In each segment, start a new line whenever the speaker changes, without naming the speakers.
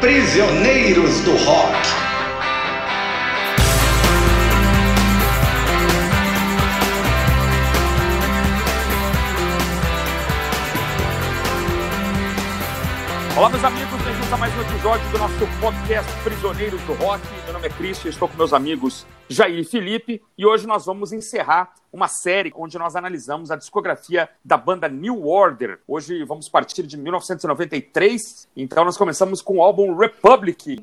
Prisioneiros do Rock.
Olá, meus amigos, a mais um episódio do nosso podcast Prisioneiros do Rock. Meu nome é Christian, estou com meus amigos Jair e Felipe e hoje nós vamos encerrar uma série onde nós analisamos a discografia da banda New Order. Hoje vamos partir de 1993, então nós começamos com o álbum Republic.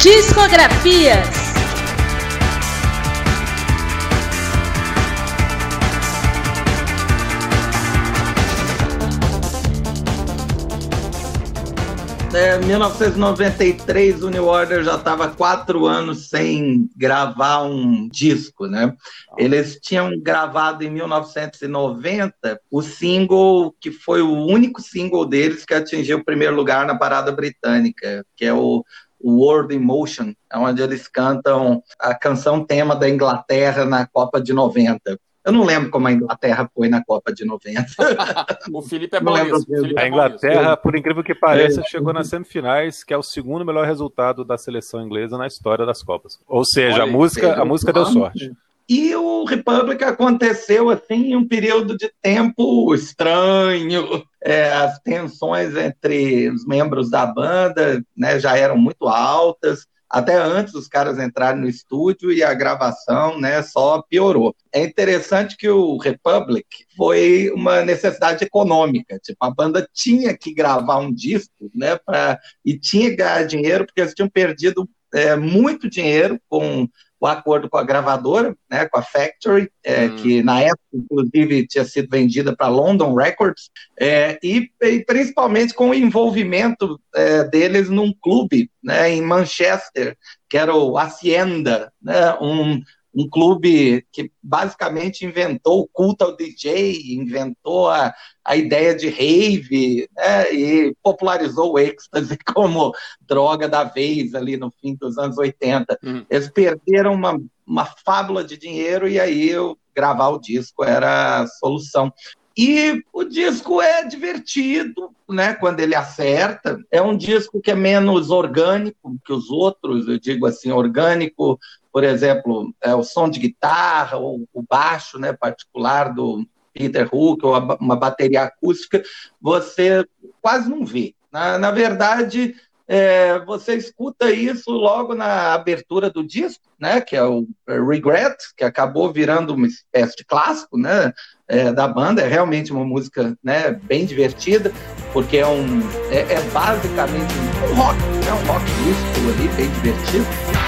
Discografias
É, 1993, o New Order já estava quatro anos sem gravar um disco, né? Eles tinham gravado em 1990 o single que foi o único single deles que atingiu o primeiro lugar na parada britânica, que é o World in Motion, onde eles cantam a canção tema da Inglaterra na Copa de 90. Eu não lembro como a Inglaterra foi na Copa de 90.
o Felipe é bom
a é Inglaterra, por incrível que pareça, é. chegou nas semifinais, que é o segundo melhor resultado da seleção inglesa na história das Copas. Ou seja, Olha, a música, a música deu sorte.
E o Republic aconteceu assim em um período de tempo estranho. É, as tensões entre os membros da banda né, já eram muito altas até antes dos caras entrarem no estúdio e a gravação né, só piorou. É interessante que o Republic foi uma necessidade econômica. Tipo, a banda tinha que gravar um disco né, pra, e tinha que ganhar dinheiro, porque eles tinham perdido é, muito dinheiro com o acordo com a gravadora, né, com a Factory, é, hum. que na época, inclusive, tinha sido vendida para London Records, é, e, e, principalmente com o envolvimento é, deles num clube né, em Manchester, que era o Hacienda, né, um, um clube que basicamente inventou o culto ao DJ, inventou a, a ideia de rave, né, e popularizou o êxtase como droga da vez ali no fim dos anos 80. Hum. Eles perderam uma, uma fábula de dinheiro e aí eu, gravar o disco era a solução. E o disco é divertido, né? Quando ele acerta. É um disco que é menos orgânico que os outros, eu digo assim, orgânico, por exemplo, é o som de guitarra, ou o baixo, né, particular do Peter Hook, ou uma bateria acústica, você quase não vê. Na, na verdade, é, você escuta isso logo na abertura do disco, né, que é o Regret, que acabou virando uma espécie de clássico, né, é, da banda. É realmente uma música, né, bem divertida, porque é um, é, é basicamente um rock, é um rock disco ali, bem divertido.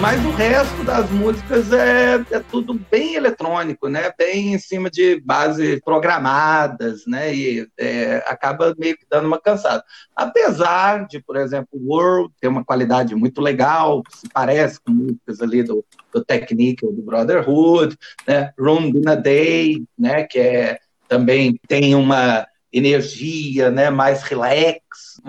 Mas o resto das músicas é, é tudo bem eletrônico, né? Bem em cima de bases programadas, né? E é, acaba meio que dando uma cansada. Apesar de, por exemplo, World ter uma qualidade muito legal, se parece com músicas ali do, do Technique ou do Brotherhood, né? Room in a Day, né? Que é, também tem uma energia, né? Mais relax?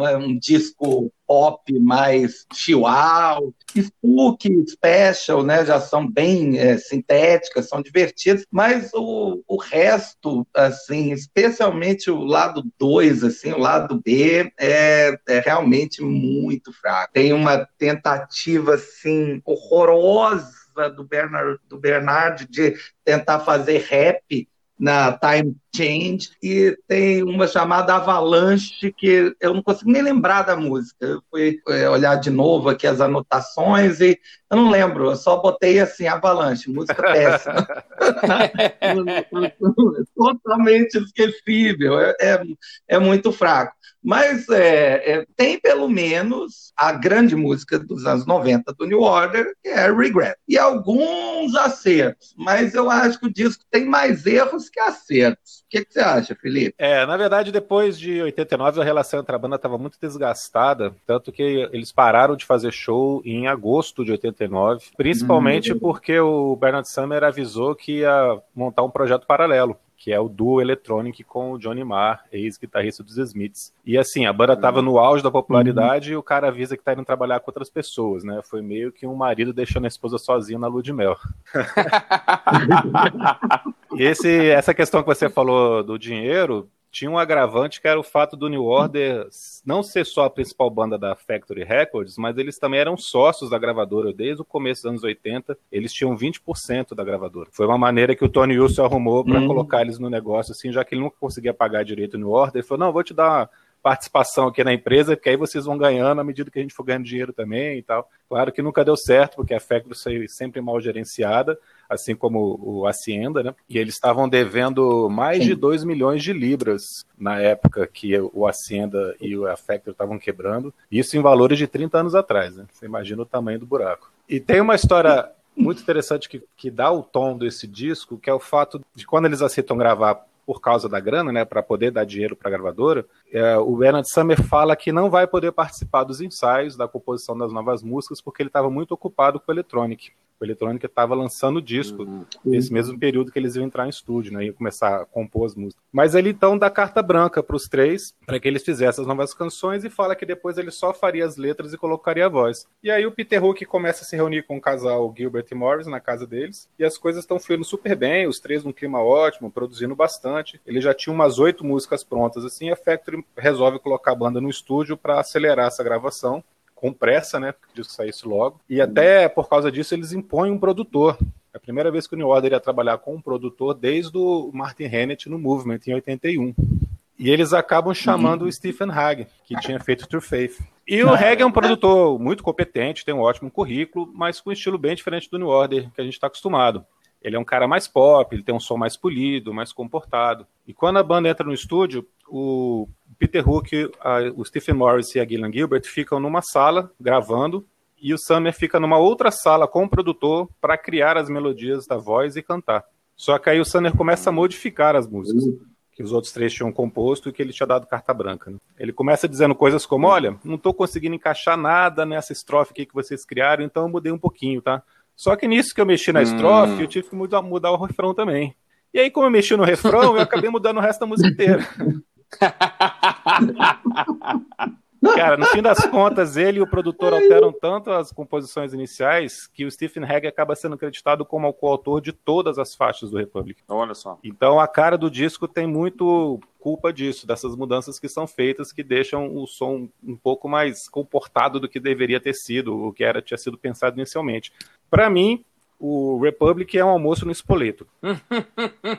Um disco pop mais out, Spook, Special, né, já são bem é, sintéticas, são divertidas, mas o, o resto, assim, especialmente o lado 2, assim, o lado B, é, é realmente muito fraco. Tem uma tentativa, assim, horrorosa do Bernard, do Bernard de tentar fazer rap na Time Change e tem uma chamada Avalanche que eu não consigo nem lembrar da música. Eu fui é, olhar de novo aqui as anotações e eu não lembro, eu só botei assim Avalanche, música péssima. Totalmente esquecível, é, é, é, muito fraco. Mas é, é, tem pelo menos a grande música dos anos 90 do New Order, que é Regret. E alguns acertos, mas eu acho que o disco tem mais erros que acertos. O que, que você acha, Felipe?
É, na verdade, depois de 89, a relação entre a banda estava muito desgastada, tanto que eles pararam de fazer show em agosto de 89, principalmente uhum. porque o Bernard Summer avisou que ia montar um projeto paralelo que é o duo Electronic com o Johnny Marr, ex-guitarrista dos Smiths. E assim, a banda estava no auge da popularidade uhum. e o cara avisa que tá indo trabalhar com outras pessoas, né? Foi meio que um marido deixando a esposa sozinha na lua de mel. e esse, essa questão que você falou do dinheiro, tinha um agravante que era o fato do New Order não ser só a principal banda da Factory Records, mas eles também eram sócios da gravadora desde o começo dos anos 80. Eles tinham 20% da gravadora. Foi uma maneira que o Tony Wilson arrumou para uhum. colocar eles no negócio, assim, já que ele nunca conseguia pagar direito o New Order. Ele falou: não, vou te dar uma participação aqui na empresa, porque aí vocês vão ganhando à medida que a gente for ganhando dinheiro também e tal. Claro que nunca deu certo, porque a Factory foi sempre mal gerenciada assim como o Hacienda, né? E eles estavam devendo mais Sim. de 2 milhões de libras na época que o Hacienda e o Affector estavam quebrando. Isso em valores de 30 anos atrás, né? Você imagina o tamanho do buraco. E tem uma história muito interessante que, que dá o tom desse disco, que é o fato de quando eles aceitam gravar por causa da grana, né, para poder dar dinheiro para a gravadora, é, o Bernard Summer fala que não vai poder participar dos ensaios, da composição das novas músicas, porque ele estava muito ocupado com o Electronic. O Electronic estava lançando o disco uhum. nesse mesmo período que eles iam entrar em estúdio, né, iam começar a compor as músicas. Mas ele então dá carta branca para os três, para que eles fizessem as novas canções e fala que depois ele só faria as letras e colocaria a voz. E aí o Peter Hook começa a se reunir com o casal Gilbert e Morris na casa deles, e as coisas estão fluindo super bem, os três num clima ótimo, produzindo bastante. Ele já tinha umas oito músicas prontas, assim, a Factory resolve colocar a banda no estúdio para acelerar essa gravação com pressa, né? Porque que saísse logo. E até por causa disso eles impõem um produtor. É a primeira vez que o New Order ia trabalhar com um produtor desde o Martin Hannett no Movement, em 81. E eles acabam chamando uhum. o Stephen Hagg, que tinha feito True Faith. E o Hagg é um produtor muito competente, tem um ótimo currículo, mas com um estilo bem diferente do New Order, que a gente está acostumado. Ele é um cara mais pop, ele tem um som mais polido, mais comportado. E quando a banda entra no estúdio, o Peter Hook, a, o Stephen Morris e a Gillian Gilbert ficam numa sala gravando e o Summer fica numa outra sala com o produtor para criar as melodias da voz e cantar. Só que aí o Summer começa a modificar as músicas que os outros três tinham composto e que ele tinha dado carta branca. Né? Ele começa dizendo coisas como: Olha, não estou conseguindo encaixar nada nessa estrofe aqui que vocês criaram, então eu mudei um pouquinho, tá? Só que nisso que eu mexi na estrofe, hum. eu tive que mudar, mudar o refrão também. E aí, como eu mexi no refrão, eu acabei mudando o resto da música inteira. Cara, no fim das contas, ele e o produtor alteram tanto as composições iniciais que o Stephen Hagg acaba sendo acreditado como o coautor de todas as faixas do Republic.
Olha só.
Então a cara do disco tem muito culpa disso, dessas mudanças que são feitas que deixam o som um pouco mais comportado do que deveria ter sido, o que era tinha sido pensado inicialmente. Para mim, o Republic é um almoço no espoleto.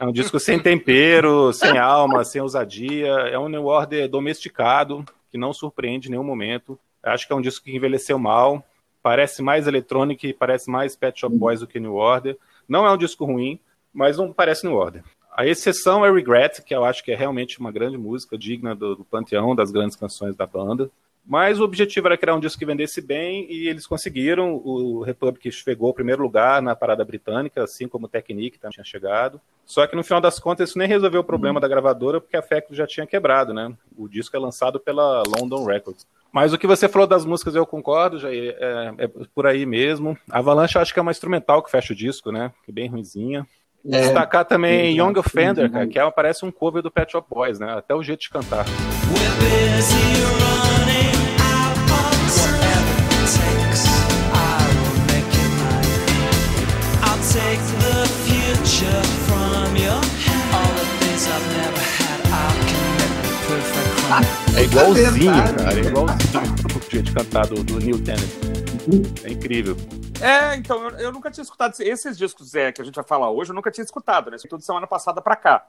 é um disco sem tempero, sem alma, sem ousadia, é um New Order domesticado, que não surpreende em nenhum momento. Acho que é um disco que envelheceu mal, parece mais eletrônico, parece mais Pet Shop Boys do que New Order. Não é um disco ruim, mas não parece New Order. A exceção é Regret, que eu acho que é realmente uma grande música, digna do, do panteão das grandes canções da banda. Mas o objetivo era criar um disco que vendesse bem e eles conseguiram. O Republic chegou ao primeiro lugar na parada britânica, assim como o Technique também tinha chegado. Só que no final das contas isso nem resolveu o problema uhum. da gravadora, porque a Factory já tinha quebrado, né? O disco é lançado pela London Records. Mas o que você falou das músicas eu concordo, já é, é, por aí mesmo. Avalanche acho que é uma instrumental que fecha o disco, né? Que é bem ruimzinha. É, Destacar também Young Offender, cara, que é, parece um cover do Pet Shop Boys, né? Até o jeito de cantar. É igualzinho, cara. É igualzinho o jeito de cantar do, do Neil Tennant. É incrível.
É, então, eu, eu, nunca tinha escutado esses discos é, que a gente vai falar hoje, eu nunca tinha escutado, né? Tudo semana passada para cá,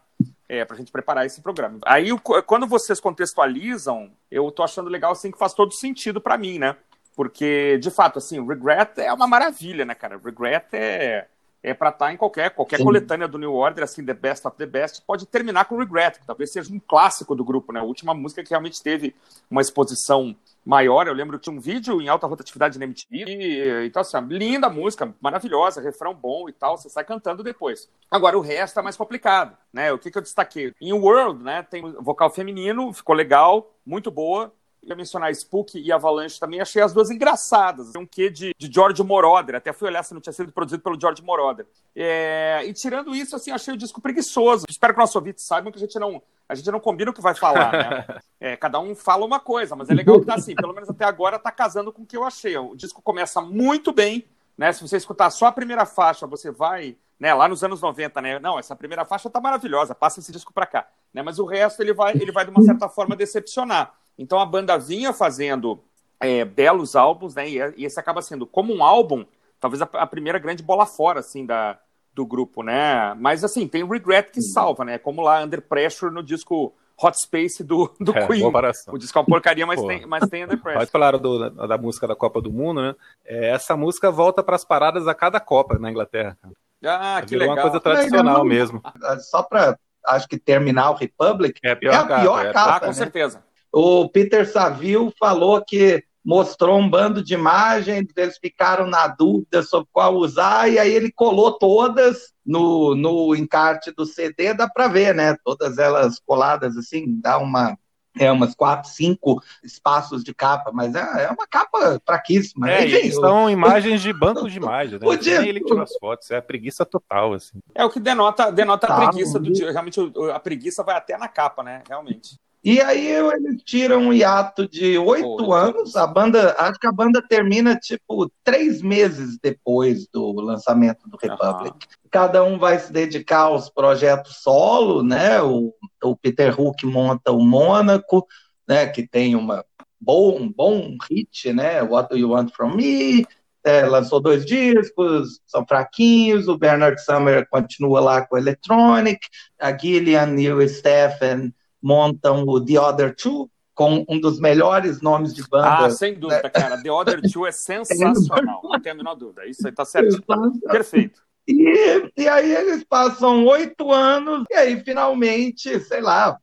é, pra gente preparar esse programa. Aí, quando vocês contextualizam, eu tô achando legal, assim, que faz todo sentido para mim, né? Porque, de fato, assim, Regret é uma maravilha, né, cara? Regret é, é para estar tá em qualquer, qualquer coletânea do New Order, assim, The Best of the Best, pode terminar com Regret, que talvez seja um clássico do grupo, né? A última música que realmente teve uma exposição maior. Eu lembro que tinha um vídeo em alta rotatividade na MTV. E, então, assim, linda música, maravilhosa, refrão bom e tal. Você sai cantando depois. Agora, o resto é mais complicado, né? O que, que eu destaquei? Em World, né? Tem vocal feminino, ficou legal, muito boa ia mencionar Spook e Avalanche também, achei as duas engraçadas. Tem um quê de, de George Moroder, até fui olhar se não tinha sido produzido pelo George Moroder. É, e tirando isso, assim, achei o disco preguiçoso. Espero que nossos ouvintes saibam que a gente não, a gente não combina o que vai falar, né? É, cada um fala uma coisa, mas é legal que tá assim, pelo menos até agora tá casando com o que eu achei. O disco começa muito bem, né? Se você escutar só a primeira faixa, você vai, né, lá nos anos 90, né? Não, essa primeira faixa tá maravilhosa, passa esse disco para cá, né? Mas o resto ele vai, ele vai de uma certa forma decepcionar. Então a banda vinha fazendo é, belos álbuns, né? E, esse acaba sendo como um álbum, talvez a, a, primeira grande bola fora, assim, da, do grupo, né? Mas assim, tem o Regret que salva, né? Como lá Under Pressure no disco Hot Space do, do é, Queen. O disco é uma porcaria, mas, tem, mas tem Under Pressure.
Pode falar do, da, da, música da Copa do Mundo, né? É, essa música volta para as paradas a cada Copa na Inglaterra.
Ah, que legal.
uma coisa tradicional mesmo.
Só para, acho que terminar o Republic,
é a pior, é a pior capa.
É.
capa
ah, com né? certeza.
O Peter Saville falou que mostrou um bando de imagens, eles ficaram na dúvida sobre qual usar, e aí ele colou todas no, no encarte do CD, dá para ver, né? Todas elas coladas assim, dá uma. É umas quatro, cinco espaços de capa, mas é, é uma capa fraquíssima.
É, Enfim, são imagens de bancos de imagens, né? Nem ele tirou as fotos, é a preguiça total, assim.
É o que denota, denota a preguiça do Realmente, a preguiça vai até na capa, né? Realmente.
E aí eles tiram um hiato de oito anos. A banda, acho que a banda termina tipo três meses depois do lançamento do Republic. Uhum. Cada um vai se dedicar aos projetos solo, né? O, o Peter Hook monta o Mônaco, né? Que tem uma bom, um bom hit, né? What Do You Want From Me? É, lançou dois discos, são fraquinhos. O Bernard Summer continua lá com o Electronic. A Gillian e o Stephen montam o The Other Two, com um dos melhores nomes de banda.
Ah, sem dúvida, né? cara. The Other Two é sensacional, não tenho a menor dúvida. Isso aí tá certo. Perfeito.
E, e aí eles passam oito anos, e aí finalmente, sei lá,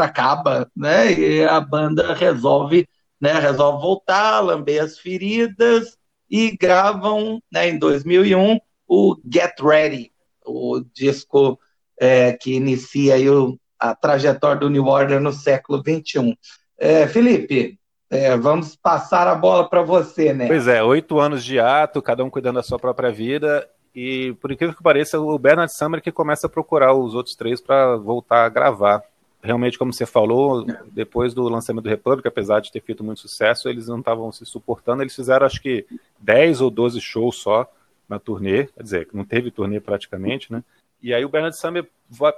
acaba, né? E a banda resolve, né, resolve voltar, lamber as feridas e gravam, né, em 2001 o Get Ready, o disco é, que inicia aí o, a trajetória do New Order no século XXI. É, Felipe, é, vamos passar a bola para você, né?
Pois é, oito anos de ato, cada um cuidando da sua própria vida, e por incrível que pareça, o Bernard Summer que começa a procurar os outros três para voltar a gravar. Realmente, como você falou, depois do lançamento do Republic, apesar de ter feito muito sucesso, eles não estavam se suportando. Eles fizeram, acho que, 10 ou 12 shows só na turnê, quer dizer, não teve turnê praticamente, né? E aí o Bernard Summer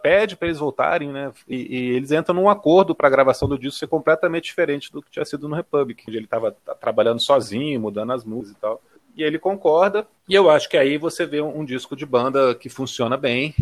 pede para eles voltarem, né? E, e, eles entram num acordo para a gravação do disco ser completamente diferente do que tinha sido no Republic, onde ele estava trabalhando sozinho, mudando as músicas e tal. E ele concorda, e eu acho que aí você vê um, um disco de banda que funciona bem.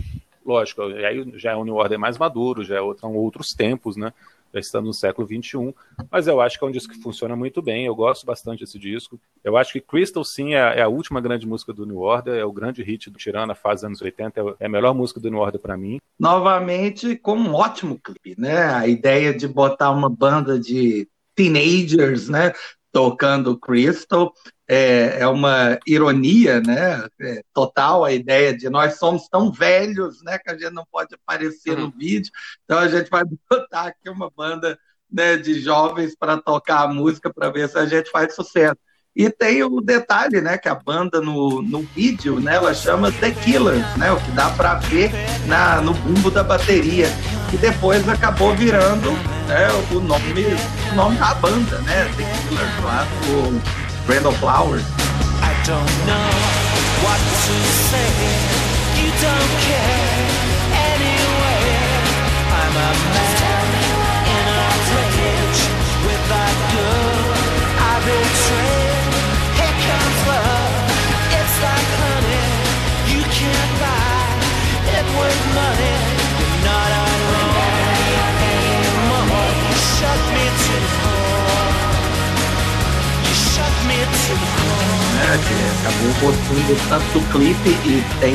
Lógico, aí já é um New Order mais maduro, já é outro, são outros tempos, né? Já estamos no século XXI, mas eu acho que é um disco que funciona muito bem, eu gosto bastante desse disco. Eu acho que Crystal, sim, é, é a última grande música do New Order, é o grande hit do Tirana, fase anos 80, é, é a melhor música do New Order para mim.
Novamente, com um ótimo clipe, né? A ideia de botar uma banda de teenagers, né? Tocando Crystal, é, é uma ironia, né? É, total a ideia de nós somos tão velhos, né? Que a gente não pode aparecer uhum. no vídeo, então a gente vai botar aqui uma banda né, de jovens para tocar a música para ver se a gente faz sucesso. E tem o detalhe, né, que a banda no, no vídeo, né, ela chama The Killers, né, o que dá para ver na, no bumbo da bateria, e depois acabou virando né, o nome, o nome da banda, né, The Killers lá do Randall Flowers. I don't know what to say. You don't care anyway. I'm a man in a cage with a girl I betrayed. Here comes love. It's like honey. You can't buy it with money. You're not alone anymore. Shut me to né? Que acabou gostando tanto do clipe e tem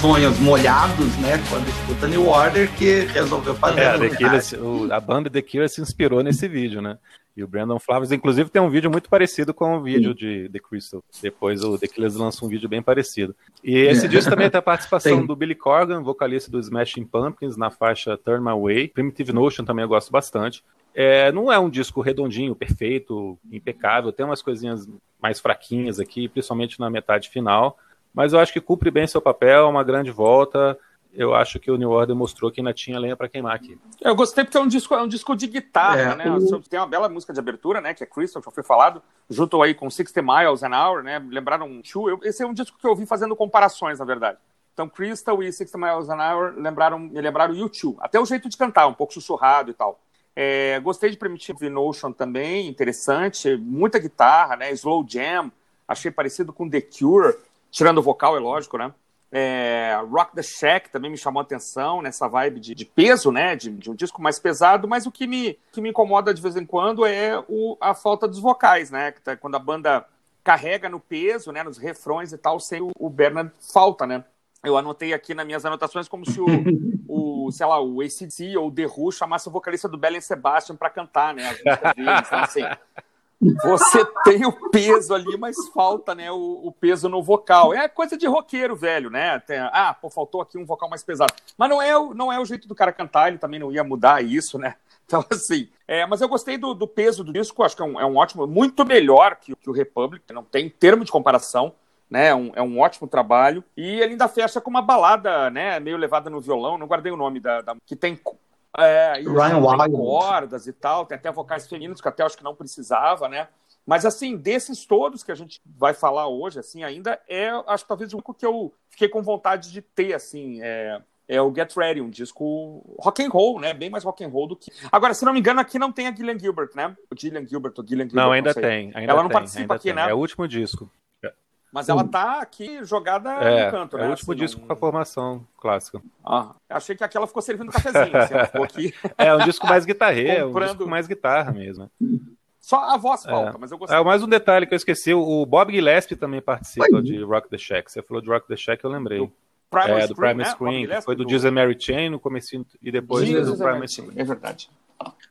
sonhos molhados, né? Quando escuta New Order, que resolveu fazer. É,
a, o, a banda The Killers se inspirou nesse vídeo, né? E o Brandon Flowers, inclusive, tem um vídeo muito parecido com o vídeo de The Crystal. Depois o The Killers lançou um vídeo bem parecido. E esse é. disco também tem a participação do Billy Corgan, vocalista do Smashing Pumpkins, na faixa Turn My Way. Primitive Notion também eu gosto bastante. É, não é um disco redondinho, perfeito, impecável. Tem umas coisinhas mais fraquinhas aqui, principalmente na metade final. Mas eu acho que cumpre bem seu papel, é uma grande volta eu acho que o New Order mostrou que ainda tinha lenha para queimar aqui.
Eu gostei porque é um disco, é um disco de guitarra, é, né? O... Tem uma bela música de abertura, né? Que é Crystal, já foi falado, junto aí com 60 Miles an Hour, né? Lembraram Chu. Esse é um disco que eu ouvi fazendo comparações, na verdade. Então, Crystal e 60 Miles an Hour lembraram, me lembraram U2. Até o jeito de cantar, um pouco sussurrado e tal. É, gostei de Primitive Notion também, interessante. Muita guitarra, né? Slow Jam, achei parecido com The Cure, tirando o vocal, é lógico, né? É, Rock the Shack também me chamou a atenção nessa vibe de, de peso, né? De, de, um disco mais pesado, mas o que me, que me incomoda de vez em quando é o, a falta dos vocais, né? Tá, quando a banda carrega no peso, né? Nos refrões e tal, sem o, o Bernard falta, né? Eu anotei aqui nas minhas anotações como se o, o sei lá, o ACDC ou o The Who chamasse o vocalista do Belen Sebastian para cantar, né? Deles. Então, assim, você tem o peso ali, mas falta, né, o, o, peso no vocal. É coisa de roqueiro, velho, né? Tem, ah, pô, faltou aqui um vocal mais pesado. Mas não é, o, não é o jeito do cara cantar, ele também não ia mudar isso, né? Então, assim, é, mas eu gostei do, do, peso do disco, acho que é um, é um ótimo, muito melhor que, que, o Republic, não tem termo de comparação, né? É um, é um ótimo trabalho. E ele ainda fecha com uma balada, né, meio levada no violão, não guardei o nome da, da que tem é, Ryan Wild. cordas e tal, tem até vocais femininos que até acho que não precisava, né? Mas assim, desses todos que a gente vai falar hoje, assim, ainda é, acho que talvez o único que eu fiquei com vontade de ter, assim, é, é o Get Ready, um disco rock and roll, né? Bem mais rock and roll do que. Agora, se não me engano, aqui não tem a Gillian Gilbert, né? O Gillian Gilbert, o Gillian Gilbert.
Não, ainda não tem. Ainda
Ela não
tem,
participa aqui,
tem.
né?
É o último disco.
Mas ela tá aqui jogada
é,
no canto,
né? É o último assim, disco não... com a formação clássica.
Ah, achei que aquela ficou servindo cafezinho, assim, ela ficou aqui.
É um disco mais guitarreiro, Comprando... um disco mais guitarra mesmo.
Só a voz é. falta, é. mas eu gostei.
É, mais um detalhe que eu esqueci, o Bob Gillespie também participa Oi. de Rock the Shack. Você falou de Rock the Shack, eu lembrei. Do
Primal
é,
do Primal
né? Screen, que foi do, do Jesus Mary Chain no começo e depois
Jesus do Primal Screen. É verdade.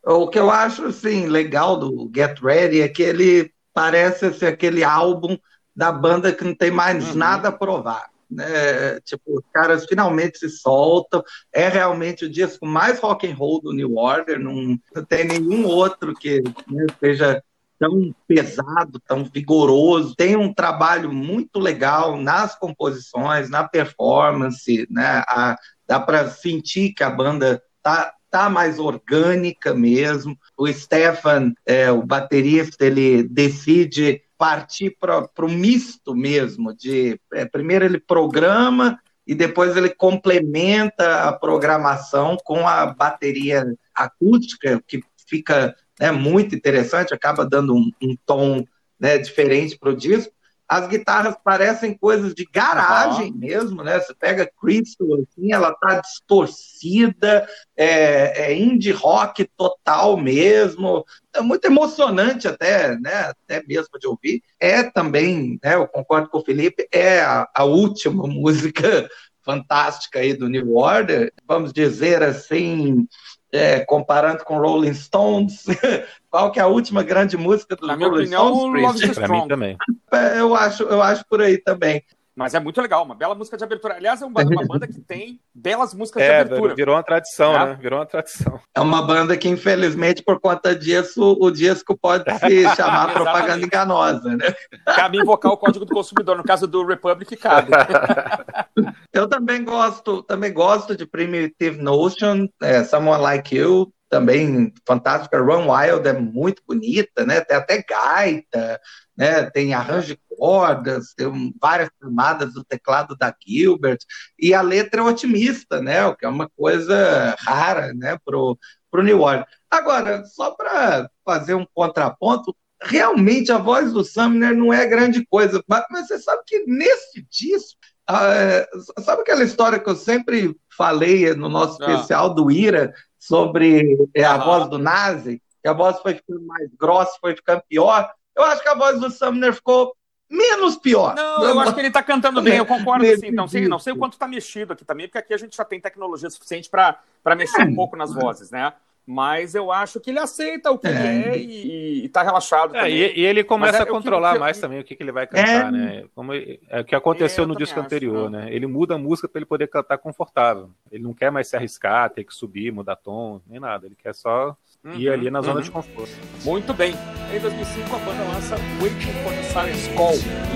O que eu acho, assim, legal do Get Ready é que ele parece ser aquele álbum da banda que não tem mais uhum. nada a provar. Né? Tipo, os caras finalmente se soltam. É realmente o disco mais rock and roll do New Order. Não, não tem nenhum outro que né, seja tão pesado, tão vigoroso. Tem um trabalho muito legal nas composições, na performance, né? A, dá para sentir que a banda tá tá mais orgânica mesmo. O Stefan, é, o baterista, ele decide partir para o misto mesmo, de é, primeiro ele programa e depois ele complementa a programação com a bateria acústica, que fica né, muito interessante, acaba dando um, um tom né, diferente para o disco as guitarras parecem coisas de garagem uhum. mesmo, né? Você pega Crystal, assim, ela tá distorcida, é, é, indie rock total mesmo, é muito emocionante até, né? Até mesmo de ouvir. É também, né? Eu concordo com o Felipe, é a, a última música fantástica aí do New Order, vamos dizer assim, é, comparando com Rolling Stones, qual que é a última grande música dos Rolling opinião,
Stones? Para
mim também.
É, eu acho, eu acho por aí também.
Mas é muito legal, uma bela música de abertura. Aliás, é uma, uma banda que tem belas músicas é, de abertura.
Virou uma tradição, é. né? Virou uma tradição.
É uma banda que, infelizmente, por conta disso, o disco pode se chamar propaganda enganosa, né?
Cabe invocar o código do consumidor. No caso do Republic, cabe.
Eu também gosto, também gosto de Primitive Notion, é, Someone Like You, também fantástica. Run Wild é muito bonita, né? Tem até gaita, né? Tem arranjo de cordas, tem várias camadas do teclado da Gilbert e a letra é otimista, né? O que é uma coisa rara, né? Pro pro New Order. Agora, só para fazer um contraponto, realmente a voz do Sumner não é grande coisa, mas, mas você sabe que nesse disco Uh, sabe aquela história que eu sempre falei no nosso ah. especial do Ira sobre é, a voz do Nazi? Que a voz foi ficando mais grossa, foi ficando pior. Eu acho que a voz do Sumner ficou menos pior.
Não, eu acho que ele está cantando bem, eu concordo assim. Não sei, não sei o quanto está mexido aqui também, porque aqui a gente já tem tecnologia suficiente para mexer um pouco nas vozes, né? Mas eu acho que ele aceita o que é, é e, está relaxado.
É, e, e, ele começa é, a controlar eu, mais eu, também o que, que ele vai cantar, é, né? Como é o que aconteceu é, no disco acho, anterior, né? Ele muda a música para ele poder cantar confortável. Ele não quer mais se arriscar, ter que subir, mudar tom, nem nada. Ele quer só uhum, ir ali na zona uhum. de conforto.
Muito bem. Em 2005 a banda lança Waiting for the Siren's Call.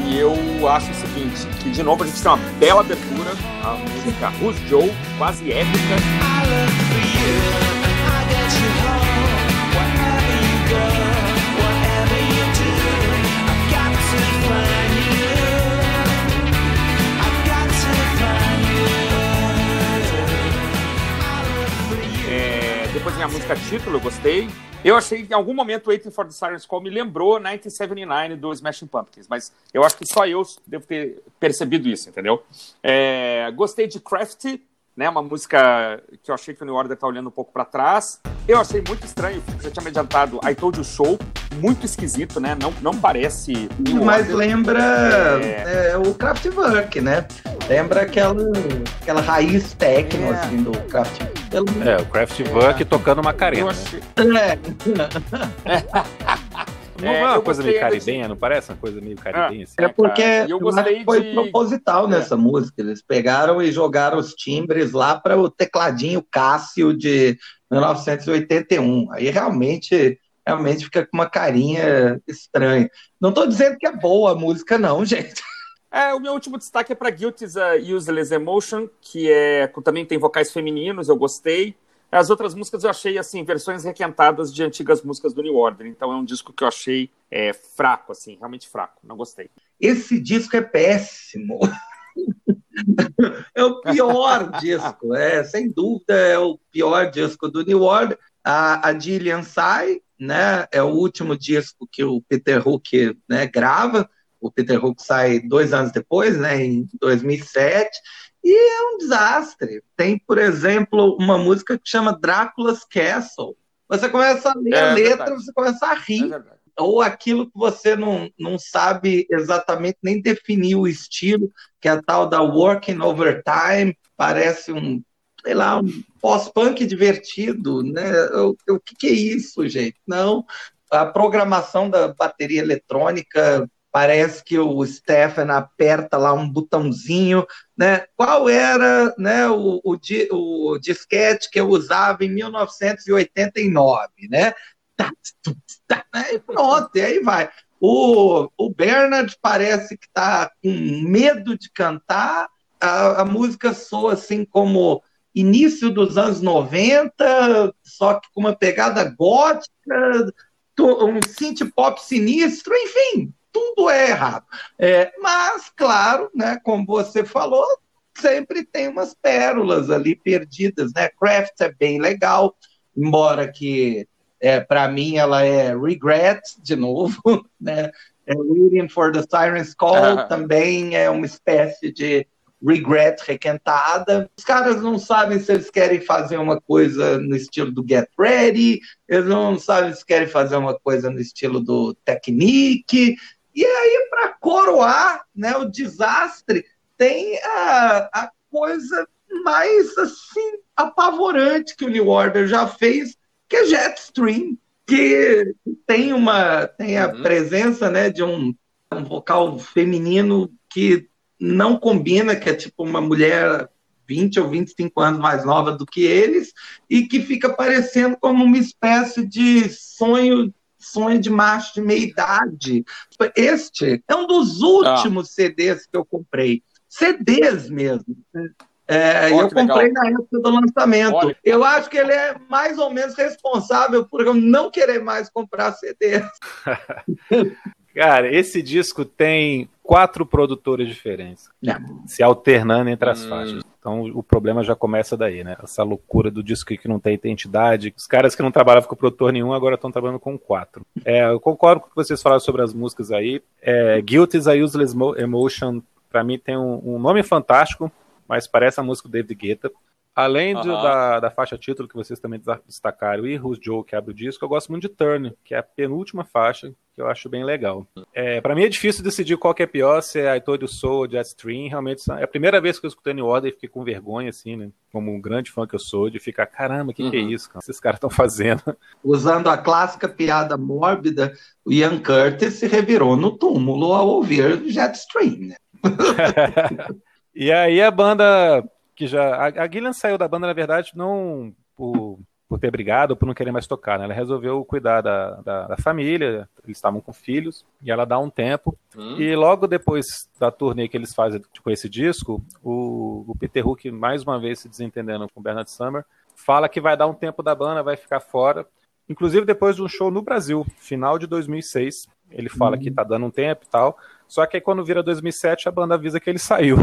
E eu acho o seguinte, que de novo a gente tem uma bela abertura, a música Who's Joe, quase épica. I love you. Depois vem a música título, eu gostei. Eu achei que em algum momento Waiting for the Siren's Call me lembrou 1979 do Smashing Pumpkins, mas eu acho que só eu devo ter percebido isso, entendeu? É, gostei de Crafty, né? Uma música que eu achei que o New Order tá olhando um pouco para trás. Eu achei muito estranho, você tinha me adiantado I Told You Show, muito esquisito, né? Não, não parece.
Mas lembra é... É, o Kraftwerk, né? Lembra aquela, aquela raiz técnica é. assim, do Kraftwerk.
É, o Kraftwerk tocando Macarena. Achei... É. Não é, é uma coisa meio caribenha, não parece uma coisa meio caribenha? Assim?
É porque eu gostei foi de... proposital nessa é. música. Eles pegaram e jogaram os timbres lá para o tecladinho Cássio de 1981. Aí realmente, realmente fica com uma carinha estranha. Não estou dizendo que é boa a música, não, gente.
É, o meu último destaque é para Guilty's uh, Useless Emotion, que é, também tem vocais femininos, eu gostei. As outras músicas eu achei, assim, versões requentadas de antigas músicas do New Order. Então é um disco que eu achei é, fraco, assim, realmente fraco. Não gostei.
Esse disco é péssimo. é o pior disco, é, sem dúvida é o pior disco do New Order. A, a Gillian sai, né, é o último disco que o Peter Hook né, grava. O Peter Hook sai dois anos depois, né, em 2007. E é um desastre. Tem, por exemplo, uma música que chama Drácula's Castle. Você começa a ler é, a letra, verdade. você começa a rir. É ou aquilo que você não, não sabe exatamente nem definir o estilo, que é a tal da Working Overtime, parece um, sei lá, um pós-punk divertido, né? O, o que, que é isso, gente? Não, a programação da bateria eletrônica parece que o Stefan aperta lá um botãozinho, né? Qual era né, o, o, o disquete que eu usava em 1989, né? E pronto, e aí vai. O, o Bernard parece que está com medo de cantar, a, a música soa assim como início dos anos 90, só que com uma pegada gótica, um synth pop sinistro, enfim, tudo é errado. É, mas, claro, né, como você falou, sempre tem umas pérolas ali perdidas, né? Craft é bem legal, embora que é, para mim ela é regret de novo, né? É, Waiting for the Siren's Call também é uma espécie de regret requentada. Os caras não sabem se eles querem fazer uma coisa no estilo do Get Ready, eles não sabem se querem fazer uma coisa no estilo do Technique, e aí, para coroar né, o desastre, tem a, a coisa mais assim apavorante que o New Order já fez, que é Jetstream, que tem uma tem a uhum. presença né, de um, um vocal feminino que não combina, que é tipo uma mulher 20 ou 25 anos mais nova do que eles, e que fica parecendo como uma espécie de sonho sonho de macho de meia idade. Este é um dos últimos ah. CDs que eu comprei. CDs mesmo. É, eu comprei legal. na época do lançamento. Olha. Eu acho que ele é mais ou menos responsável por eu não querer mais comprar CDs.
Cara, esse disco tem quatro produtores diferentes, é. se alternando entre as hum. faixas. Então o problema já começa daí, né? Essa loucura do disco que não tem identidade. Os caras que não trabalhavam com produtor nenhum agora estão trabalhando com quatro. É, eu concordo com o que vocês falaram sobre as músicas aí. É, Guilt is a Useless Emotion, para mim tem um, um, nome fantástico, mas parece a música do David Guetta. Além de, da, da faixa título que vocês também destacaram e Who's Joe, que abre o disco, eu gosto muito de Turn, que é a penúltima faixa, que eu acho bem legal. É, para mim é difícil decidir qual que é pior, se é I Told You So ou Jetstream. Realmente é a primeira vez que eu escutei New Order e fiquei com vergonha, assim, né? Como um grande fã que eu sou, de ficar, caramba, o que, uhum. que é uhum. isso, cara? Esses caras estão fazendo.
Usando a clássica piada mórbida, o Ian Curtis se revirou no túmulo ao ouvir Jetstream, né?
e aí a banda que já. A, a Gillian saiu da banda, na verdade, não por, por ter brigado ou por não querer mais tocar, né? Ela resolveu cuidar da, da, da família, eles estavam com filhos, e ela dá um tempo. Hum. E logo depois da turnê que eles fazem com esse disco, o, o Peter Hook, mais uma vez se desentendendo com o Bernard Summer, fala que vai dar um tempo da banda, vai ficar fora. Inclusive depois de um show no Brasil, final de 2006. Ele fala hum. que tá dando um tempo e tal. Só que aí quando vira 2007, a banda avisa que ele saiu.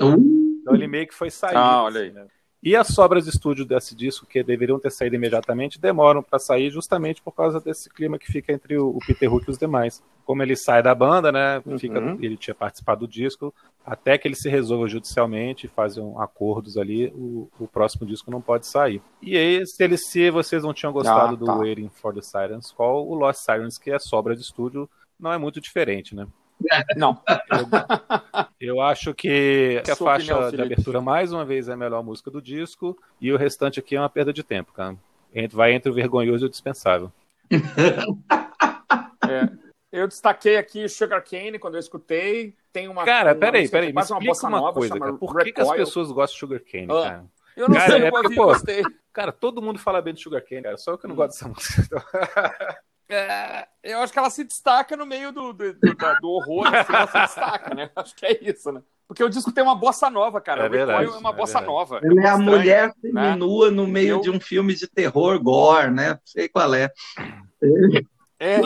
Hum. Então ele meio que foi sair.
Ah, olha aí.
Né? E as sobras de estúdio desse disco, que deveriam ter saído imediatamente, demoram para sair justamente por causa desse clima que fica entre o, Peter Hook e os demais. Como ele sai da banda, né? Fica, uhum. Ele tinha participado do disco, até que ele se resolva judicialmente, fazem acordos ali, o, o, próximo disco não pode sair. E aí, se, ele, se vocês não tinham gostado ah, tá. do Waiting for the Sirens Call, o Lost Sirens, que é sobra de estúdio, não é muito diferente, né?
Não.
Eu, eu acho que, que a faixa opinião, de abertura, mais uma vez, é a melhor música do disco, e o restante aqui é uma perda de tempo, cara. Vai entre o vergonhoso e o dispensável.
é. Eu destaquei aqui Sugar Cane quando eu escutei. Tem uma.
Cara, uma peraí, peraí. Me explica uma, uma coisa, cara. Por que, que, as pessoas gostam de Sugar Cane, ah, cara?
Eu não cara, sei, eu é porque, pô, gostei.
Cara, todo mundo fala bem de Sugar Cane, cara. Só eu que não hum. gosto dessa música.
É, eu acho que ela se destaca no meio do, do, do, do horror, assim, ela se destaca, né? Acho que é isso, né? Porque o disco tem uma bossa nova, cara. É verdade, o é uma é bossa nova.
Ele é a mulher né? no meio eu... de um filme de terror, gore, né? Não sei qual é.
É,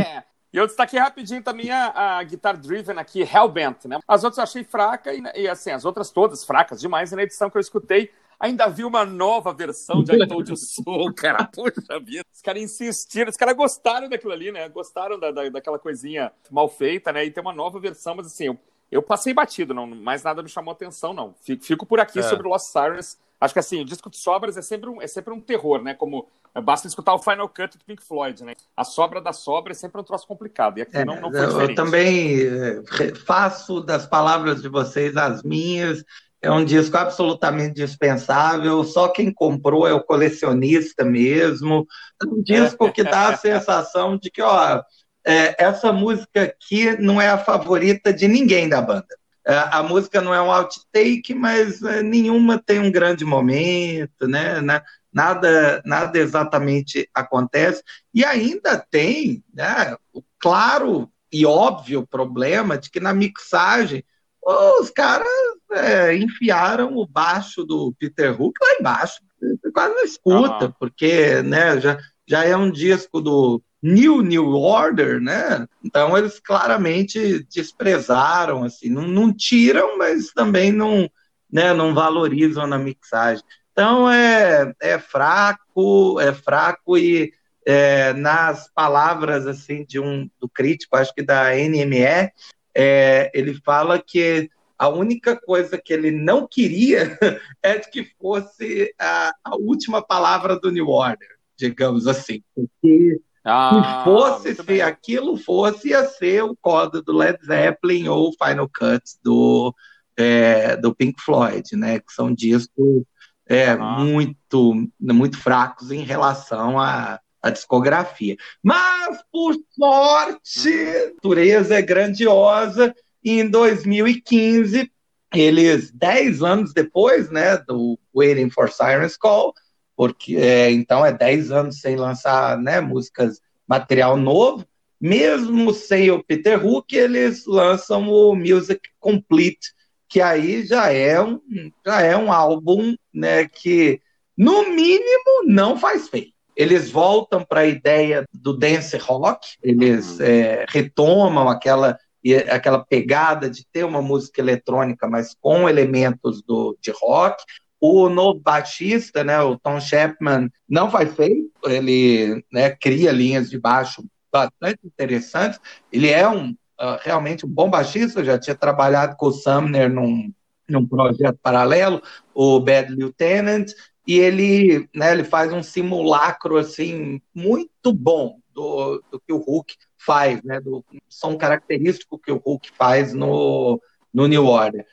é. E eu destaquei rapidinho também a, a Guitar Driven aqui, Hellbent, né? As outras eu achei fraca e, e, assim, as outras todas fracas demais. E na edição que eu escutei, Ainda vi uma nova versão de I Told You So, cara. Puxa vida. Os caras insistiram, os caras gostaram daquilo ali, né? Gostaram da, da, daquela coisinha mal feita, né? E tem uma nova versão, mas assim, eu, eu passei batido, não, mais nada me chamou atenção, não. Fico, fico por aqui é. sobre Lost Sirens. Acho que assim, o disco de sobras é sempre um, é sempre um terror, né? Como basta escutar o Final Cut do Pink Floyd, né? A sobra da sobra é sempre um troço complicado. E aqui é, não, não foi diferente.
Eu também eh, faço das palavras de vocês as minhas. É um disco absolutamente dispensável, só quem comprou é o colecionista mesmo. É um disco que dá a sensação de que, ó, é, essa música aqui não é a favorita de ninguém da banda. É, a música não é um outtake, mas é, nenhuma tem um grande momento, né? Nada, nada exatamente acontece. E ainda tem né, o claro e óbvio problema de que na mixagem os caras é, enfiaram o baixo do Peter Hook lá embaixo. Você quase não escuta, porque né, já, já é um disco do New New Order, né? Então eles claramente desprezaram, assim, não, não tiram, mas também não, né, não valorizam na mixagem. Então é, é fraco, é fraco e é, nas palavras assim de um do crítico, acho que da NME, é, ele fala que a única coisa que ele não queria é que fosse a, a última palavra do New Order, digamos assim. Porque ah, se fosse, se bem. aquilo fosse, ia ser o código do Led Zeppelin ou Final Cut do, é, do Pink Floyd, né? Que são discos é, ah. muito, muito fracos em relação a, a discografia. Mas, por sorte, a natureza é grandiosa e em 2015, eles, 10 anos depois né, do Waiting for Sirens Call, porque é, então é 10 anos sem lançar né, músicas, material novo, mesmo sem o Peter Hook, eles lançam o Music Complete, que aí já é um, já é um álbum né, que, no mínimo, não faz feio. Eles voltam para a ideia do dance rock, eles uhum. é, retomam aquela aquela pegada de ter uma música eletrônica, mas com elementos do, de rock. O novo baixista, né, o Tom Chapman, não faz feio, ele né, cria linhas de baixo bastante interessantes. Ele é um uh, realmente um bom baixista, já tinha trabalhado com o Sumner num, num projeto paralelo, o Bad Lieutenant, e ele, né, ele faz um simulacro assim muito bom do, do que o Hulk faz, né, do som característico que o Hulk faz no, no New Order.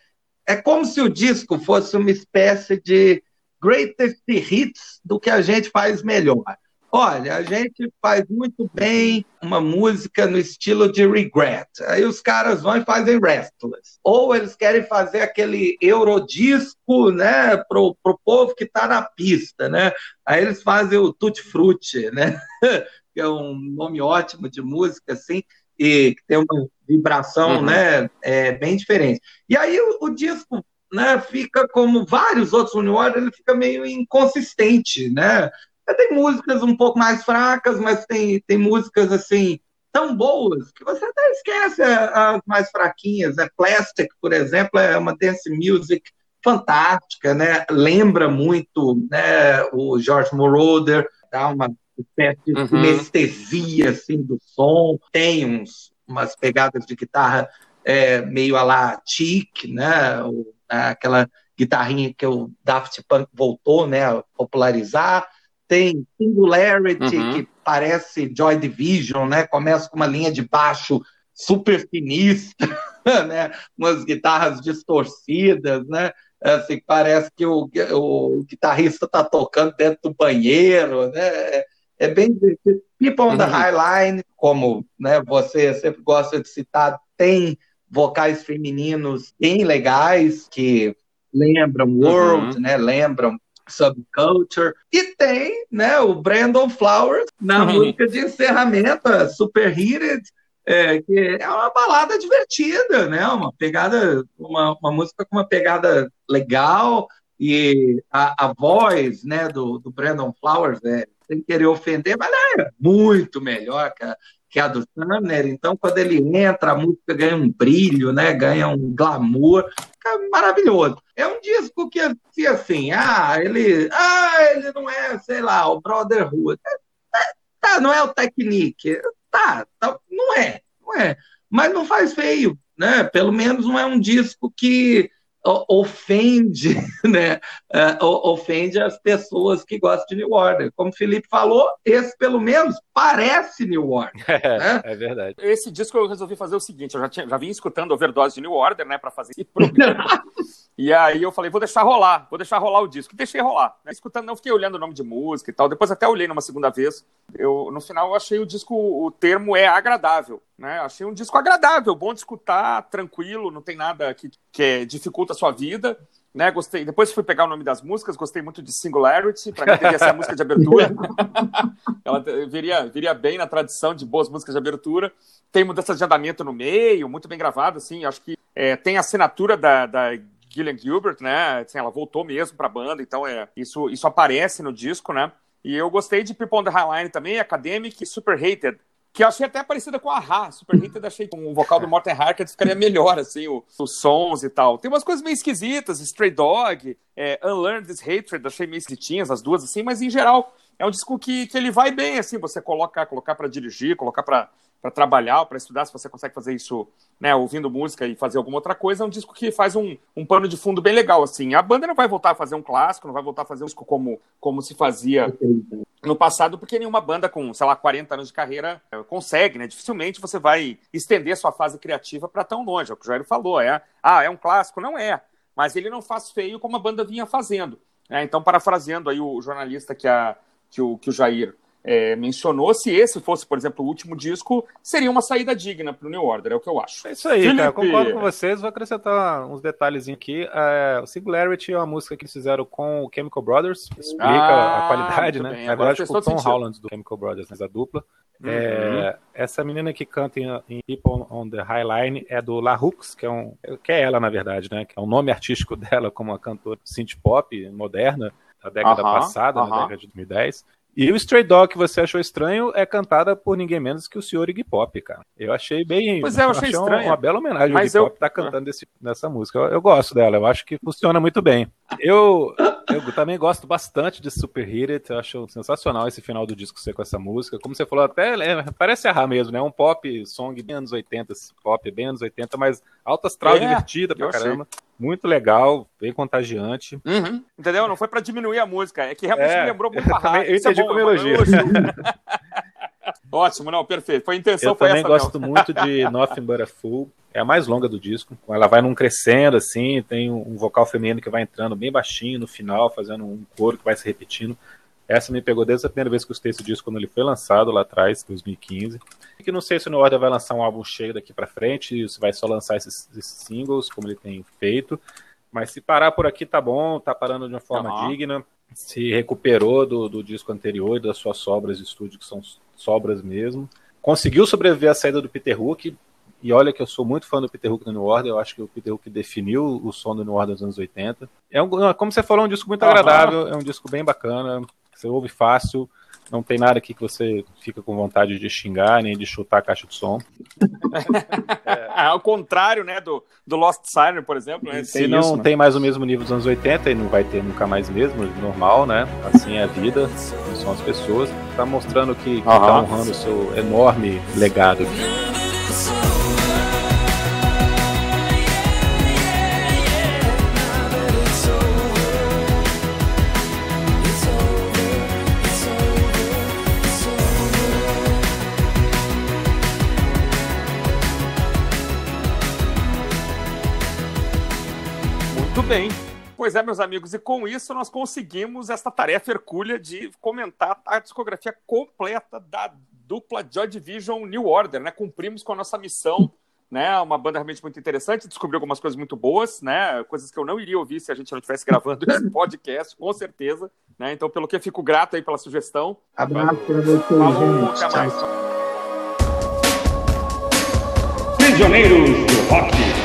É como se o disco fosse uma espécie de greatest hits do que a gente faz melhor. Olha, a gente faz muito bem uma música no estilo de Regret. Aí os caras vão e fazem Restless. Ou eles querem fazer aquele eurodisco, né, pro, pro povo que tá na pista, né? Aí eles fazem o Tutti Frutti, né? que é um nome ótimo de música, assim, e que tem uma vibração, uhum. né, é, bem diferente. E aí o, o disco né, fica como vários outros Order, ele fica meio inconsistente, né? Tem músicas um pouco mais fracas, mas tem, tem músicas assim tão boas que você até esquece as mais fraquinhas. É Plastic, por exemplo, é uma dance music fantástica, né? Lembra muito, né, o George Moroder, dá uma espécie de uhum. anestesia assim do som, tem uns umas pegadas de guitarra é, meio a la Chic, né? O, aquela guitarrinha que o Daft Punk voltou, né, a popularizar tem Singularity, uhum. que parece Joy Division, né? Começa com uma linha de baixo super sinistra, né? Umas guitarras distorcidas, né? Assim, parece que o, o guitarrista está tocando dentro do banheiro, né? É, é bem divertido. People on the uhum. High Line, como né, você sempre gosta de citar, tem vocais femininos bem legais que lembram World, uhum. né? Lembram Subculture. E tem né, o Brandon Flowers na música de encerramento, Super Heated, é, que é uma balada divertida, né? Uma pegada, uma, uma música com uma pegada legal e a, a voz, né, do, do Brandon Flowers, é, sem querer ofender, mas é muito melhor que a, que a do Sumner. Então, quando ele entra, a música ganha um brilho, né? Ganha um glamour, fica maravilhoso. É um disco que, assim, ah, ele, ah, ele não é, sei lá, o Brotherhood. É, é, tá, não é o Technique. Tá, tá, não é, não é. Mas não faz feio, né? Pelo menos não é um disco que ofende, né? Uh, ofende as pessoas que gostam de New Order. Como o Felipe falou, esse pelo menos parece New Order.
É, né? é verdade.
Esse disco eu resolvi fazer o seguinte: eu já, tinha, já vim escutando overdose de New Order, né, para fazer. e aí eu falei, vou deixar rolar, vou deixar rolar o disco. E deixei rolar. Né? Escutando, não fiquei olhando o nome de música e tal. Depois até olhei numa segunda vez. Eu, no final, eu achei o disco, o termo é agradável. Né? Achei um disco agradável, bom de escutar, tranquilo, não tem nada que, que dificulta a sua vida. Né, gostei. Depois fui pegar o nome das músicas, gostei muito de Singularity, para mim devia ser a música de abertura. Ela viria, viria bem na tradição de boas músicas de abertura. Tem mudanças de andamento no meio, muito bem gravado, assim. Acho que é, tem a assinatura da, da Gillian Gilbert, né? Assim, ela voltou mesmo para a banda, então é, isso, isso aparece no disco, né? E eu gostei de People on the Highline também, Academic e Super Hated que eu achei até parecida com a Ra, Super Hated, achei com o vocal do Morten Harkett ficaria melhor, assim, os sons e tal. Tem umas coisas meio esquisitas, Stray Dog, é, Unlearn This Hatred, achei meio esquisitinhas as duas, assim, mas em geral é um disco que, que ele vai bem, assim, você colocar, colocar para dirigir, colocar para para trabalhar, para estudar, se você consegue fazer isso, né, ouvindo música e fazer alguma outra coisa, é um disco que faz um, um pano de fundo bem legal, assim. A banda não vai voltar a fazer um clássico, não vai voltar a fazer um disco como, como se fazia no passado, porque nenhuma banda com, sei lá, 40 anos de carreira eh, consegue, né? Dificilmente você vai estender sua fase criativa para tão longe. É o que o Jair falou, é, ah, é um clássico? Não é. Mas ele não faz feio como a banda vinha fazendo. Né? Então, parafraseando aí o jornalista que, a, que, o, que o Jair é, mencionou, se esse fosse, por exemplo, o último disco, seria uma saída digna para o New Order, é o que eu acho.
É isso aí, Felipe... cara, concordo com vocês, vou acrescentar uns detalhezinhos aqui. É, o Singularity é uma música que eles fizeram com o Chemical Brothers, explica ah, a qualidade, né? Bem. Agora, Agora com o Tom sentido. Holland do Chemical Brothers, né, a dupla. Uhum. É, essa menina que canta em, em, People on the High Line é do La Hooks, que é, um, que é ela, na verdade, né? Que é o nome artístico dela como uma cantora synth pop moderna da década uh -huh, passada, uh -huh. na década de 2010. E o Stray Dog que você achou estranho é cantada por ninguém menos que o senhor Iggy Pop, cara. Eu achei bem.
Pois é, eu achei, achei estranho.
Uma, uma bela homenagem. Mas o Iggy eu... Pop tá cantando esse, nessa música. Eu, eu, gosto dela, eu acho que funciona muito bem. Eu, eu também gosto bastante de Super Heated, eu acho sensacional esse final do disco ser com essa música. Como você falou, até é, parece errar mesmo, né? Um pop song bem anos 80, pop bem anos 80, mas alta astral é, divertida pra caramba. Achei. Muito legal, bem contagiante.
Uhum. Entendeu? Não foi para diminuir a música, é que realmente é, me lembrou muito a.
Eu entendi é como elogio.
Ótimo, não, perfeito. Foi a intenção,
eu
foi
também gosto muito de Nothing But a Fool. É a mais longa do disco. Ela vai num crescendo, assim, tem um vocal feminino que vai entrando bem baixinho no final, fazendo um coro que vai se repetindo. Essa me pegou desde a primeira vez que eu escutei esse disco, quando ele foi lançado lá atrás, 2015. Que não sei se o New Order vai lançar um álbum cheio daqui para frente, se vai só lançar esses, esses, singles, como ele tem feito. Mas se parar por aqui tá bom, tá parando de uma forma uhum. digna. Se recuperou do, do disco anterior, das suas sobras de estúdio, que são sobras mesmo. Conseguiu sobreviver à saída do Peter Hook, e olha que eu sou muito fã do Peter Hook do New Order, eu acho que o Peter Hook definiu o som do New Order dos anos 80. É um, como você falou, é um disco muito agradável, é um disco bem bacana, você ouve fácil, não tem nada aqui que você fica com vontade de xingar, nem de chutar a caixa de som.
é. Ao contrário, né, do, do Lost Siren, por exemplo. Né?
Se não isso, né? tem mais o mesmo nível dos anos 80 e não vai ter nunca mais mesmo, normal, né? Assim é a vida, são as pessoas. Tá mostrando que, que uhum. tá honrando o seu enorme legado.
Bem. Pois é, meus amigos, e com isso nós conseguimos esta tarefa hercúlea de comentar a discografia completa da dupla Joy Division New Order, né? Cumprimos com a nossa missão, né? Uma banda realmente muito interessante, descobriu algumas coisas muito boas, né? Coisas que eu não iria ouvir se a gente não estivesse gravando esse podcast, com certeza, né? Então, pelo que eu fico grato aí pela sugestão.
Abraço para você, Falou,
até mais. Prisioneiros do Rock.